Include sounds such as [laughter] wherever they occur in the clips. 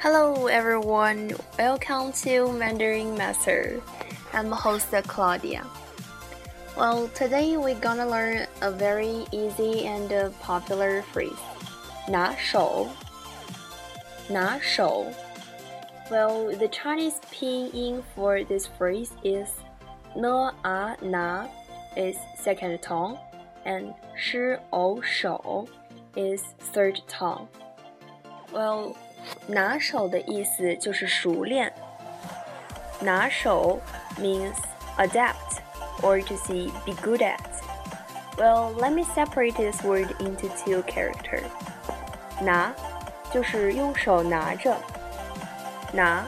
Hello everyone, welcome to Mandarin Master. I'm host Claudia. Well, today we're gonna learn a very easy and popular phrase. 拿手,拿手. Well, the Chinese pinyin for this phrase is 呢啊拿 is second tone and 是偶手 is third tone. Well, 拿手的意思就是熟练。拿手 means adapt or to see be good at. Well, let me separate this word into two characters. 拿就是用手拿着，拿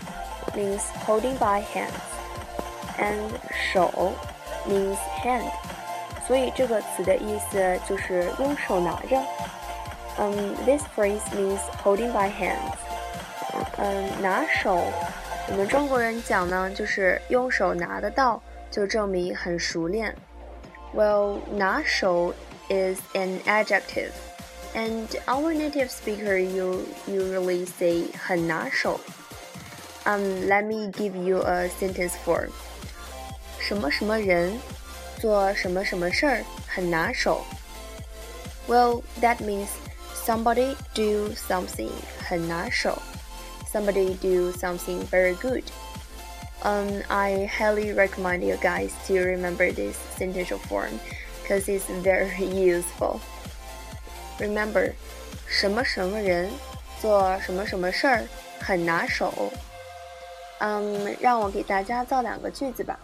means holding by hands, and 手 means hand. 所以这个词的意思就是用手拿着。Um, this phrase means holding by hands. 嗯，拿手，我们中国人讲呢，就是用手拿得到，就证明很熟练。Well, 拿手 is an adjective, and our native speaker you usually say 很拿手。Um, let me give you a sentence for 什么什么人做什么什么事儿很拿手。Well, that means somebody do something 很拿手。 somebody do something very good. Um, I highly recommend you guys to remember this sentence form because it's very useful. [laughs] Remember, 什么什么人做什么什么事儿很拿手。嗯，让我给大家造两个句子吧。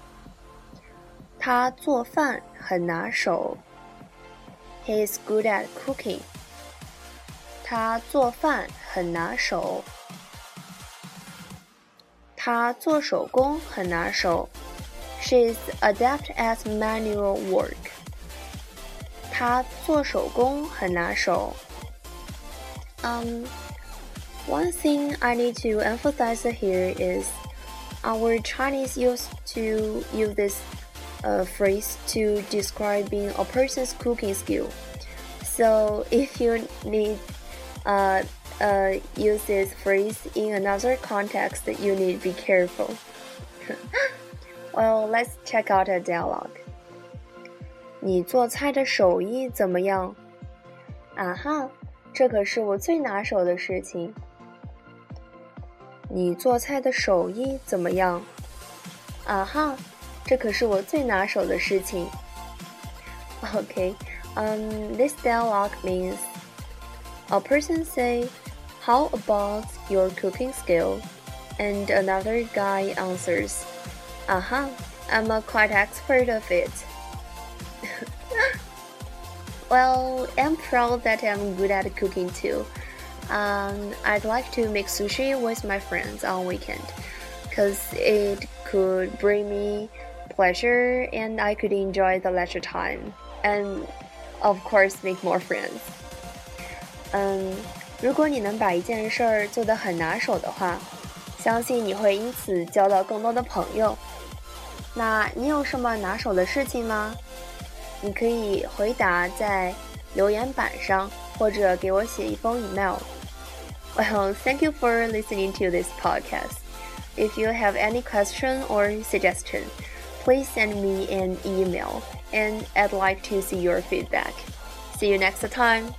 他做饭很拿手。He is good at cooking. 他做饭很拿手。 她做手工很拿手。She's adept at manual work. 她做手工很拿手。Um, one thing I need to emphasize here is our Chinese used to use this uh, phrase to describing a person's cooking skill. So if you need uh, uh, use this phrase in another context, you need to be careful. [laughs] well, let's check out a dialogue. 你做菜的手艺怎么样？啊哈，这可是我最拿手的事情。你做菜的手艺怎么样？啊哈，这可是我最拿手的事情。Okay, um, this dialogue means a person say how about your cooking skill? And another guy answers, Uh huh, I'm a quite expert of it. [laughs] well, I'm proud that I'm good at cooking too. Um, I'd like to make sushi with my friends on weekend, cause it could bring me pleasure and I could enjoy the leisure time, and of course make more friends. Um, 如果你能把一件事儿做得很拿手的话，相信你会因此交到更多的朋友。那你有什么拿手的事情吗？你可以回答在留言板上，或者给我写一封 email。Well, thank you for listening to this podcast. If you have any question or suggestion, please send me an email, and I'd like to see your feedback. See you next time.